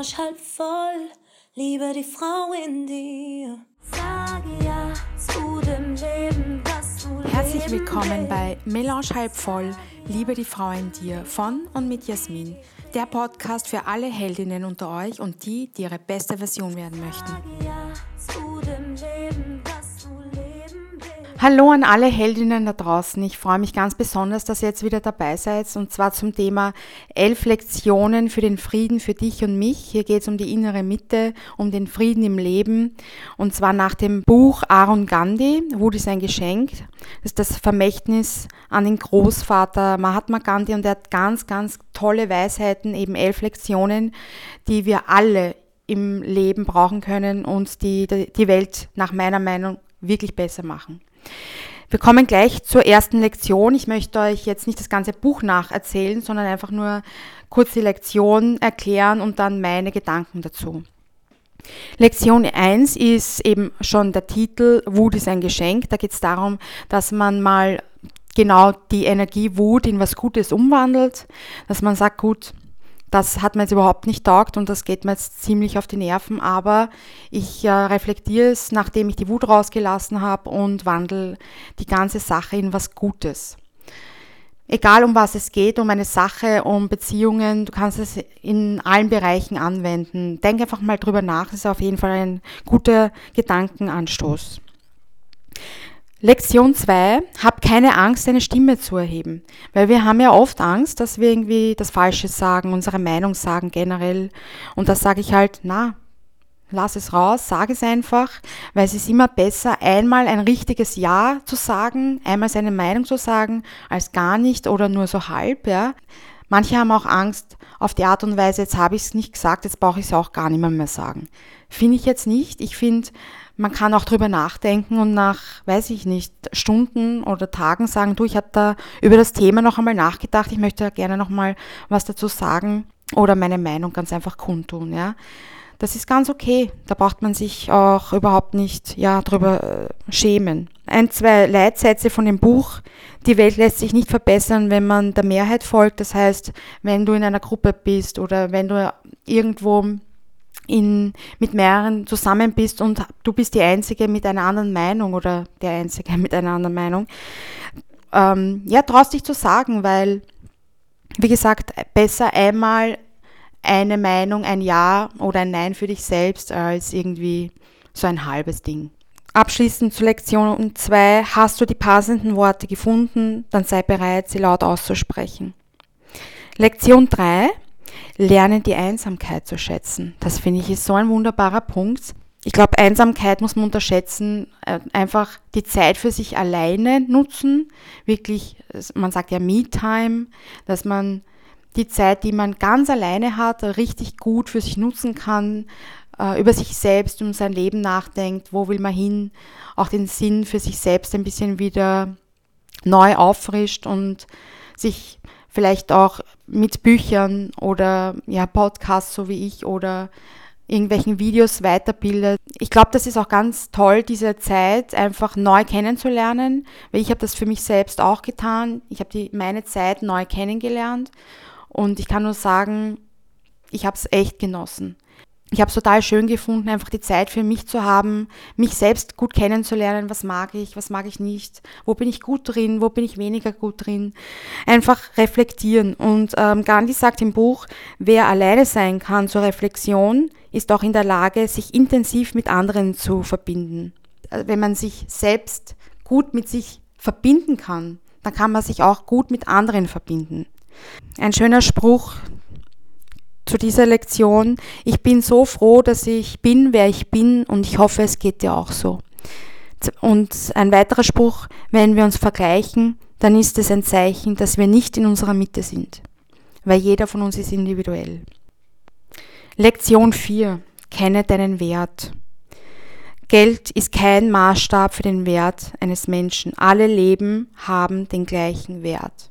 Melange halb voll, liebe die Frau in dir. Sage ja zu dem Leben, das du Herzlich willkommen bei Melange halb voll, liebe die Frau in dir von und mit Jasmin. Der Podcast für alle Heldinnen unter euch und die, die ihre beste Version werden möchten. Hallo an alle Heldinnen da draußen. Ich freue mich ganz besonders, dass ihr jetzt wieder dabei seid und zwar zum Thema elf Lektionen für den Frieden für dich und mich. Hier geht es um die innere Mitte, um den Frieden im Leben und zwar nach dem Buch Aaron Gandhi, Wut ist ein Geschenk. Das ist das Vermächtnis an den Großvater Mahatma Gandhi und er hat ganz, ganz tolle Weisheiten, eben elf Lektionen, die wir alle im Leben brauchen können und die die Welt nach meiner Meinung wirklich besser machen. Wir kommen gleich zur ersten Lektion. Ich möchte euch jetzt nicht das ganze Buch nacherzählen, sondern einfach nur kurz die Lektion erklären und dann meine Gedanken dazu. Lektion 1 ist eben schon der Titel Wut ist ein Geschenk. Da geht es darum, dass man mal genau die Energie Wut in was Gutes umwandelt, dass man sagt, gut, das hat mir jetzt überhaupt nicht taugt und das geht mir jetzt ziemlich auf die Nerven, aber ich äh, reflektiere es, nachdem ich die Wut rausgelassen habe und wandle die ganze Sache in was Gutes. Egal um was es geht, um eine Sache, um Beziehungen, du kannst es in allen Bereichen anwenden. Denk einfach mal drüber nach, das ist auf jeden Fall ein guter Gedankenanstoß. Lektion 2, hab keine Angst, deine Stimme zu erheben. Weil wir haben ja oft Angst, dass wir irgendwie das Falsche sagen, unsere Meinung sagen generell. Und das sage ich halt, na, lass es raus, sag es einfach, weil es ist immer besser, einmal ein richtiges Ja zu sagen, einmal seine Meinung zu sagen, als gar nicht oder nur so halb, ja. Manche haben auch Angst auf die Art und Weise, jetzt habe ich es nicht gesagt, jetzt brauche ich es auch gar nicht mehr, mehr sagen. Finde ich jetzt nicht. Ich finde, man kann auch drüber nachdenken und nach, weiß ich nicht, Stunden oder Tagen sagen, du, ich habe da über das Thema noch einmal nachgedacht, ich möchte da gerne noch mal was dazu sagen oder meine Meinung ganz einfach kundtun, ja. Das ist ganz okay. Da braucht man sich auch überhaupt nicht ja, drüber äh, schämen. Ein, zwei Leitsätze von dem Buch. Die Welt lässt sich nicht verbessern, wenn man der Mehrheit folgt. Das heißt, wenn du in einer Gruppe bist oder wenn du irgendwo in, mit mehreren zusammen bist und du bist die Einzige mit einer anderen Meinung oder der Einzige mit einer anderen Meinung, ähm, ja, traust dich zu sagen, weil, wie gesagt, besser einmal eine Meinung, ein Ja oder ein Nein für dich selbst als irgendwie so ein halbes Ding. Abschließend zu Lektion 2. Hast du die passenden Worte gefunden, dann sei bereit, sie laut auszusprechen. Lektion 3. Lernen die Einsamkeit zu schätzen. Das finde ich ist so ein wunderbarer Punkt. Ich glaube, Einsamkeit muss man unterschätzen, äh, einfach die Zeit für sich alleine nutzen, wirklich, man sagt ja Me-Time, dass man die Zeit, die man ganz alleine hat, richtig gut für sich nutzen kann, äh, über sich selbst, um sein Leben nachdenkt, wo will man hin, auch den Sinn für sich selbst ein bisschen wieder neu auffrischt und sich vielleicht auch mit Büchern oder ja, Podcasts so wie ich oder irgendwelchen Videos weiterbildet. Ich glaube, das ist auch ganz toll, diese Zeit einfach neu kennenzulernen, weil ich habe das für mich selbst auch getan. Ich habe meine Zeit neu kennengelernt und ich kann nur sagen, ich habe es echt genossen ich habe es total schön gefunden, einfach die Zeit für mich zu haben, mich selbst gut kennenzulernen, was mag ich, was mag ich nicht, wo bin ich gut drin, wo bin ich weniger gut drin. Einfach reflektieren. Und ähm, Gandhi sagt im Buch, wer alleine sein kann zur Reflexion, ist auch in der Lage, sich intensiv mit anderen zu verbinden. Also wenn man sich selbst gut mit sich verbinden kann, dann kann man sich auch gut mit anderen verbinden. Ein schöner Spruch, zu dieser Lektion. Ich bin so froh, dass ich bin, wer ich bin und ich hoffe, es geht dir auch so. Und ein weiterer Spruch, wenn wir uns vergleichen, dann ist es ein Zeichen, dass wir nicht in unserer Mitte sind, weil jeder von uns ist individuell. Lektion 4. Kenne deinen Wert. Geld ist kein Maßstab für den Wert eines Menschen. Alle Leben haben den gleichen Wert.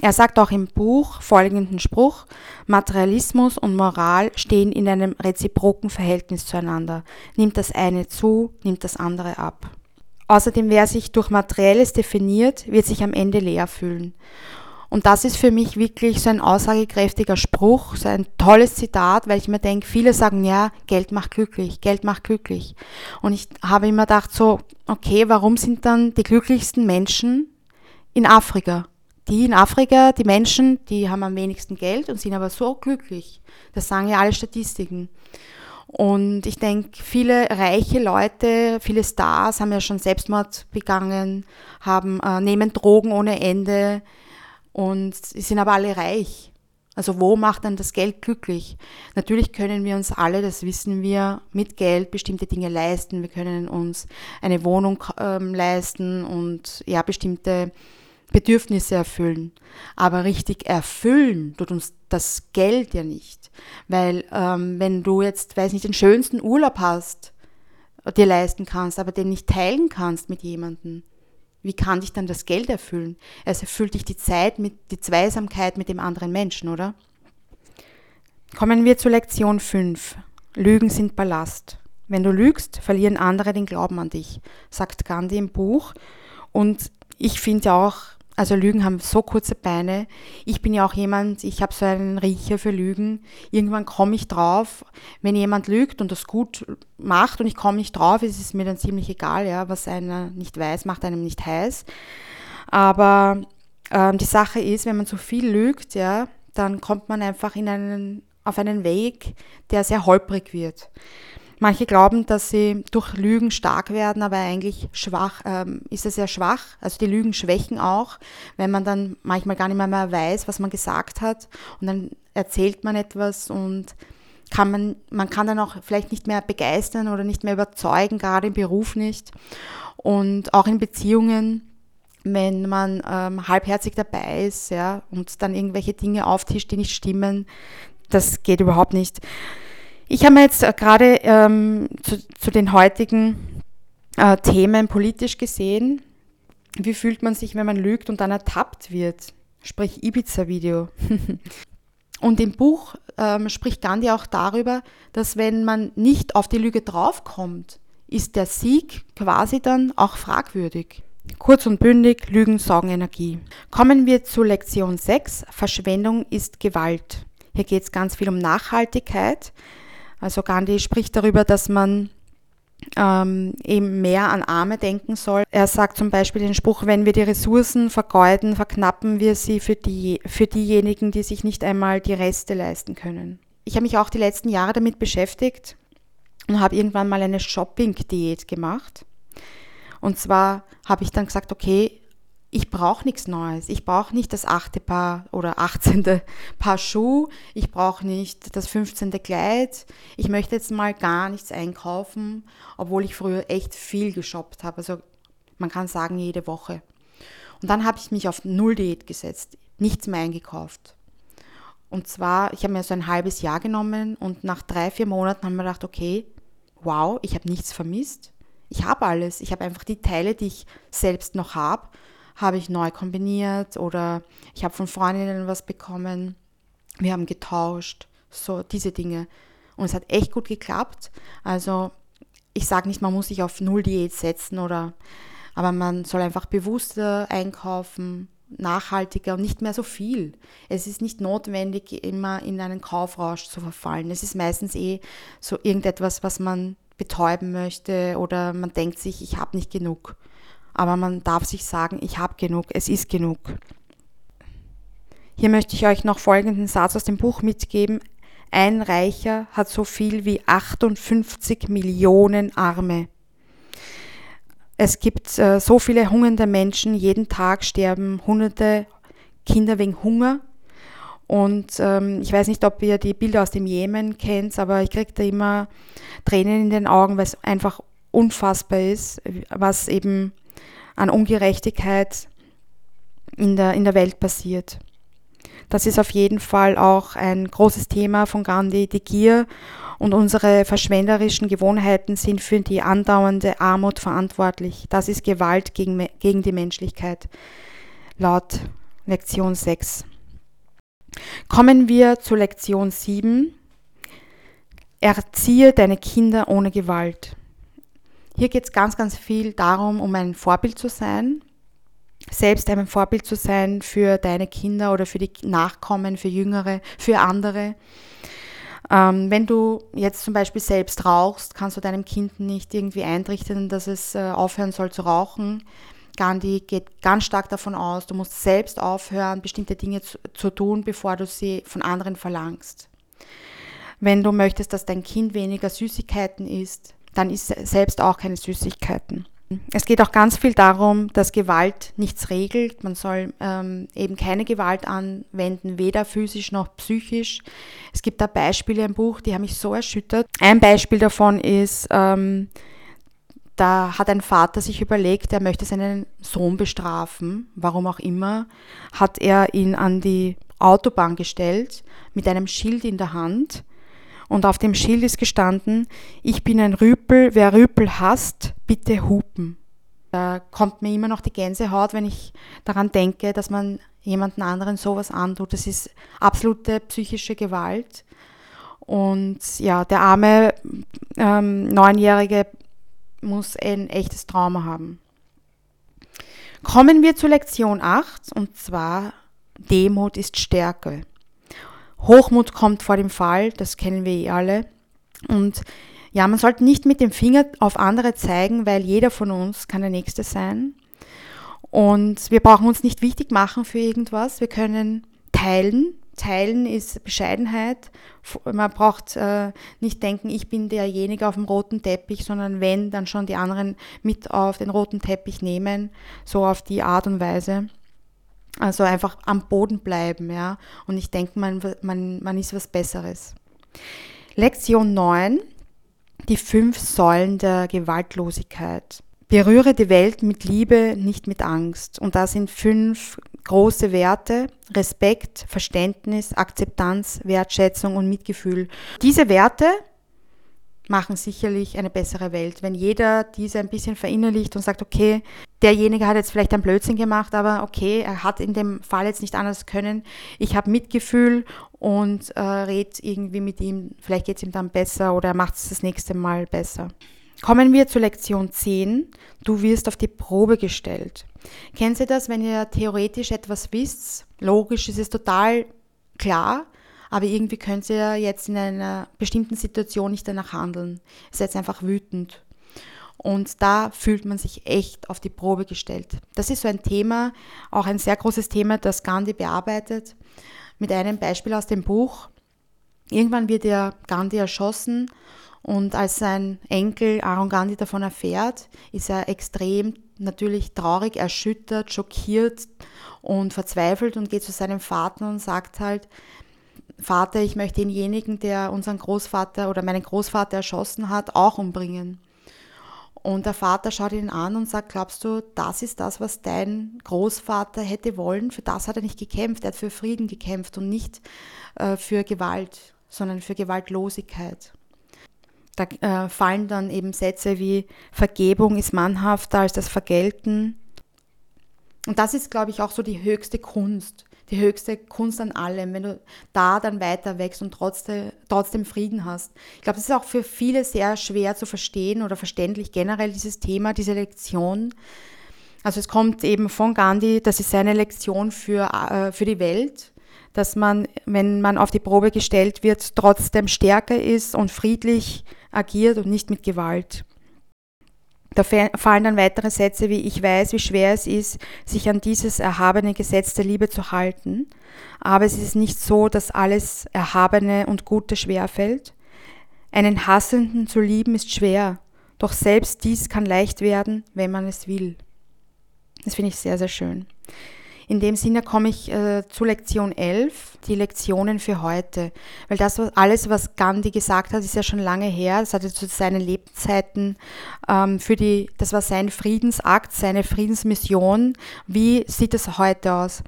Er sagt auch im Buch folgenden Spruch, Materialismus und Moral stehen in einem reziproken Verhältnis zueinander. Nimmt das eine zu, nimmt das andere ab. Außerdem, wer sich durch Materielles definiert, wird sich am Ende leer fühlen. Und das ist für mich wirklich so ein aussagekräftiger Spruch, so ein tolles Zitat, weil ich mir denke, viele sagen, ja, Geld macht glücklich, Geld macht glücklich. Und ich habe immer gedacht, so, okay, warum sind dann die glücklichsten Menschen in Afrika? Die in Afrika, die Menschen, die haben am wenigsten Geld und sind aber so glücklich. Das sagen ja alle Statistiken. Und ich denke, viele reiche Leute, viele Stars haben ja schon Selbstmord begangen, haben, äh, nehmen Drogen ohne Ende, und sind aber alle reich. Also wo macht dann das Geld glücklich? Natürlich können wir uns alle, das wissen wir, mit Geld bestimmte Dinge leisten. Wir können uns eine Wohnung ähm, leisten und ja bestimmte Bedürfnisse erfüllen. Aber richtig erfüllen tut uns das Geld ja nicht. Weil ähm, wenn du jetzt, weiß nicht, den schönsten Urlaub hast, dir leisten kannst, aber den nicht teilen kannst mit jemandem, wie kann dich dann das Geld erfüllen? Es erfüllt dich die Zeit mit die Zweisamkeit mit dem anderen Menschen, oder? Kommen wir zu Lektion 5. Lügen sind Ballast. Wenn du lügst, verlieren andere den Glauben an dich, sagt Gandhi im Buch. Und ich finde auch, also Lügen haben so kurze Beine. Ich bin ja auch jemand, ich habe so einen Riecher für Lügen. Irgendwann komme ich drauf, wenn jemand lügt und das gut macht und ich komme nicht drauf, ist es mir dann ziemlich egal, ja, was einer nicht weiß, macht einem nicht heiß. Aber ähm, die Sache ist, wenn man zu viel lügt, ja, dann kommt man einfach in einen, auf einen Weg, der sehr holprig wird. Manche glauben, dass sie durch Lügen stark werden, aber eigentlich schwach ähm, ist es sehr schwach. Also die Lügen schwächen auch, wenn man dann manchmal gar nicht mehr, mehr weiß, was man gesagt hat und dann erzählt man etwas und kann man, man kann dann auch vielleicht nicht mehr begeistern oder nicht mehr überzeugen, gerade im Beruf nicht und auch in Beziehungen wenn man ähm, halbherzig dabei ist, ja, und dann irgendwelche Dinge auftischt, die nicht stimmen, das geht überhaupt nicht. Ich habe mir jetzt äh, gerade ähm, zu, zu, den heutigen äh, Themen politisch gesehen, wie fühlt man sich, wenn man lügt und dann ertappt wird? Sprich Ibiza-Video. und im Buch ähm, spricht Gandhi auch darüber, dass wenn man nicht auf die Lüge draufkommt, ist der Sieg quasi dann auch fragwürdig. Kurz und bündig, Lügen saugen Energie. Kommen wir zu Lektion 6, Verschwendung ist Gewalt. Hier geht es ganz viel um Nachhaltigkeit. Also Gandhi spricht darüber, dass man ähm, eben mehr an Arme denken soll. Er sagt zum Beispiel den Spruch, wenn wir die Ressourcen vergeuden, verknappen wir sie für, die, für diejenigen, die sich nicht einmal die Reste leisten können. Ich habe mich auch die letzten Jahre damit beschäftigt und habe irgendwann mal eine Shopping-Diät gemacht. Und zwar habe ich dann gesagt, okay, ich brauche nichts Neues. Ich brauche nicht das achte Paar oder achtzehnte Paar Schuh. Ich brauche nicht das fünfzehnte Kleid. Ich möchte jetzt mal gar nichts einkaufen, obwohl ich früher echt viel geshoppt habe. Also man kann sagen jede Woche. Und dann habe ich mich auf Null-Diät gesetzt. Nichts mehr eingekauft. Und zwar, ich habe mir so ein halbes Jahr genommen und nach drei, vier Monaten haben wir gedacht, okay, wow, ich habe nichts vermisst. Ich habe alles. Ich habe einfach die Teile, die ich selbst noch habe habe ich neu kombiniert oder ich habe von Freundinnen was bekommen. Wir haben getauscht, so diese Dinge. Und es hat echt gut geklappt. Also ich sage nicht, man muss sich auf Null Diät setzen oder, aber man soll einfach bewusster einkaufen, nachhaltiger und nicht mehr so viel. Es ist nicht notwendig, immer in einen Kaufrausch zu verfallen. Es ist meistens eh so irgendetwas, was man betäuben möchte oder man denkt sich, ich habe nicht genug aber man darf sich sagen, ich habe genug, es ist genug. Hier möchte ich euch noch folgenden Satz aus dem Buch mitgeben. Ein Reicher hat so viel wie 58 Millionen Arme. Es gibt äh, so viele hungernde Menschen, jeden Tag sterben hunderte Kinder wegen Hunger. Und ähm, ich weiß nicht, ob ihr die Bilder aus dem Jemen kennt, aber ich kriege da immer Tränen in den Augen, weil es einfach unfassbar ist, was eben an Ungerechtigkeit in der, in der Welt passiert. Das ist auf jeden Fall auch ein großes Thema von Gandhi, die Gier und unsere verschwenderischen Gewohnheiten sind für die andauernde Armut verantwortlich. Das ist Gewalt gegen, gegen die Menschlichkeit, laut Lektion 6. Kommen wir zu Lektion 7. Erziehe deine Kinder ohne Gewalt. Hier geht es ganz, ganz viel darum, um ein Vorbild zu sein. selbst ein Vorbild zu sein für deine Kinder oder für die Nachkommen, für Jüngere, für andere. Ähm, wenn du jetzt zum Beispiel selbst rauchst, kannst du deinem Kind nicht irgendwie eintrichten, dass es äh, aufhören soll zu rauchen. Gandhi geht ganz stark davon aus, du musst selbst aufhören, bestimmte Dinge zu, zu tun, bevor du sie von anderen verlangst. Wenn du möchtest, dass dein Kind weniger Süßigkeiten isst, dann isst selbst auch keine Süßigkeiten. Es geht auch ganz viel darum, dass Gewalt nichts regelt. Man soll ähm, eben keine Gewalt anwenden, weder physisch noch psychisch. Es gibt da Beispiele im Buch, die haben mich so erschüttert. Ein Beispiel davon ist, ähm, da hat ein Vater sich überlegt, er möchte seinen Sohn bestrafen, warum auch immer, hat er ihn an die Autobahn gestellt mit einem Schild in der Hand und auf dem Schild ist gestanden, ich bin ein Rüpel, wer Rüpel hasst, bitte hupen. Da kommt mir immer noch die Gänsehaut, wenn ich daran denke, dass man jemanden anderen sowas antut. Das ist absolute psychische Gewalt. Und ja, der arme ähm, Neunjährige muss ein echtes Trauma haben. Kommen wir zu Lektion 8 und zwar Demut ist Stärke. Hochmut kommt vor dem Fall, das kennen wir eh alle. Und ja, man sollte nicht mit dem Finger auf andere zeigen, weil jeder von uns kann der Nächste sein. Und wir brauchen uns nicht wichtig machen für irgendwas. Wir können teilen. Teilen ist Bescheidenheit. Man braucht äh, nicht denken, ich bin derjenige auf dem roten Teppich, sondern wenn, dann schon die anderen mit auf den roten Teppich nehmen. So auf die Art und Weise. Also einfach am Boden bleiben, ja. Und ich denke, man, man, man ist was Besseres. Lektion 9, die fünf Säulen der Gewaltlosigkeit. Berühre die Welt mit Liebe, nicht mit Angst. Und da sind fünf große Werte. Respekt, Verständnis, Akzeptanz, Wertschätzung und Mitgefühl. Diese Werte machen sicherlich eine bessere Welt. Wenn jeder diese ein bisschen verinnerlicht und sagt, okay, derjenige hat jetzt vielleicht ein Blödsinn gemacht, aber okay, er hat in dem Fall jetzt nicht anders können. Ich habe Mitgefühl und äh, red irgendwie mit ihm, vielleicht geht es ihm dann besser oder er macht es das nächste Mal besser. Kommen wir zu Lektion 10. Du wirst auf die Probe gestellt. Kennen Sie das, wenn ihr theoretisch etwas wisst? Logisch ist es total klar, aber irgendwie könnt ihr jetzt in einer bestimmten Situation nicht danach handeln. Ihr seid einfach wütend. Und da fühlt man sich echt auf die Probe gestellt. Das ist so ein Thema, auch ein sehr großes Thema, das Gandhi bearbeitet. Mit einem Beispiel aus dem Buch. Irgendwann wird der Gandhi erschossen und als sein Enkel Aaron Gandhi davon erfährt, ist er extrem natürlich traurig, erschüttert, schockiert und verzweifelt und geht zu seinem Vater und sagt halt, Vater, ich möchte denjenigen, der unseren Großvater oder meinen Großvater erschossen hat, auch umbringen. Und der Vater schaut ihn an und sagt, glaubst du, das ist das, was dein Großvater hätte wollen? Für das hat er nicht gekämpft, er hat für Frieden gekämpft und nicht äh, für Gewalt, sondern für Gewaltlosigkeit. Da äh, fallen dann eben Sätze wie Vergebung ist mannhafter als das Vergelten. Und das ist, glaube ich, auch so die höchste Kunst, die höchste Kunst an allem, wenn du da dann weiter wächst und trotzdem, trotzdem Frieden hast. Ich glaube, das ist auch für viele sehr schwer zu verstehen oder verständlich generell dieses Thema, diese Lektion. Also es kommt eben von Gandhi, das ist seine Lektion für, äh, für die Welt, dass man, wenn man auf die Probe gestellt wird, trotzdem stärker ist und friedlich agiert und nicht mit Gewalt. Da fallen dann weitere Sätze wie ich weiß, wie schwer es ist, sich an dieses erhabene Gesetz der Liebe zu halten, aber es ist nicht so, dass alles Erhabene und Gute schwerfällt. Einen Hassenden zu lieben ist schwer, doch selbst dies kann leicht werden, wenn man es will. Das finde ich sehr, sehr schön. In dem Sinne komme ich äh, zu Lektion 11, die Lektionen für heute. Weil das alles, was Gandhi gesagt hat, ist ja schon lange her. Das hatte zu seinen Lebzeiten ähm, für die, das war sein Friedensakt, seine Friedensmission. Wie sieht es heute aus?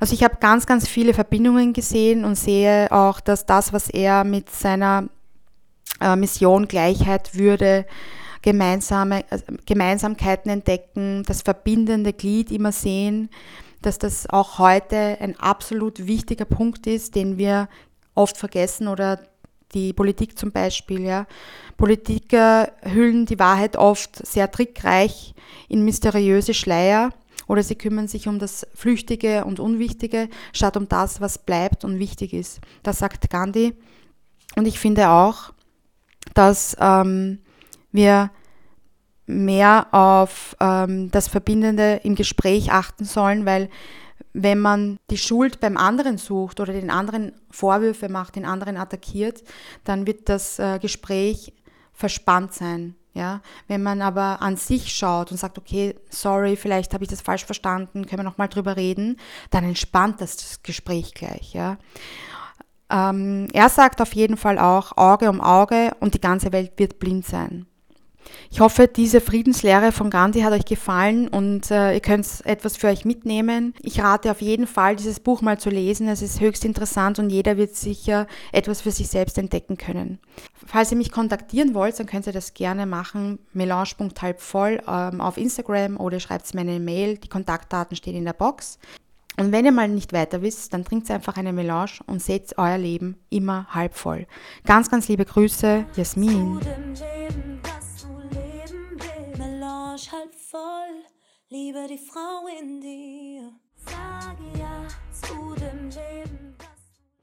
Also ich habe ganz, ganz viele Verbindungen gesehen und sehe auch, dass das, was er mit seiner äh, Mission Gleichheit, Würde, gemeinsame, äh, Gemeinsamkeiten entdecken, das verbindende Glied immer sehen, dass das auch heute ein absolut wichtiger Punkt ist, den wir oft vergessen oder die Politik zum Beispiel. Ja. Politiker hüllen die Wahrheit oft sehr trickreich in mysteriöse Schleier oder sie kümmern sich um das Flüchtige und Unwichtige, statt um das, was bleibt und wichtig ist. Das sagt Gandhi. Und ich finde auch, dass ähm, wir mehr auf ähm, das Verbindende im Gespräch achten sollen, weil wenn man die Schuld beim anderen sucht oder den anderen Vorwürfe macht, den anderen attackiert, dann wird das äh, Gespräch verspannt sein. Ja? Wenn man aber an sich schaut und sagt, okay, sorry, vielleicht habe ich das falsch verstanden, können wir nochmal drüber reden, dann entspannt das, das Gespräch gleich. Ja? Ähm, er sagt auf jeden Fall auch Auge um Auge und die ganze Welt wird blind sein. Ich hoffe, diese Friedenslehre von Gandhi hat euch gefallen und äh, ihr könnt etwas für euch mitnehmen. Ich rate auf jeden Fall, dieses Buch mal zu lesen. Es ist höchst interessant und jeder wird sicher etwas für sich selbst entdecken können. Falls ihr mich kontaktieren wollt, dann könnt ihr das gerne machen. Melange.halbvoll ähm, auf Instagram oder schreibt mir eine Mail. Die Kontaktdaten stehen in der Box. Und wenn ihr mal nicht weiter wisst, dann trinkt einfach eine Melange und seht euer Leben immer halb voll. Ganz, ganz liebe Grüße, Jasmin. Arsch halb voll, lieber die Frau in dir. Sage ja zu dem Leben.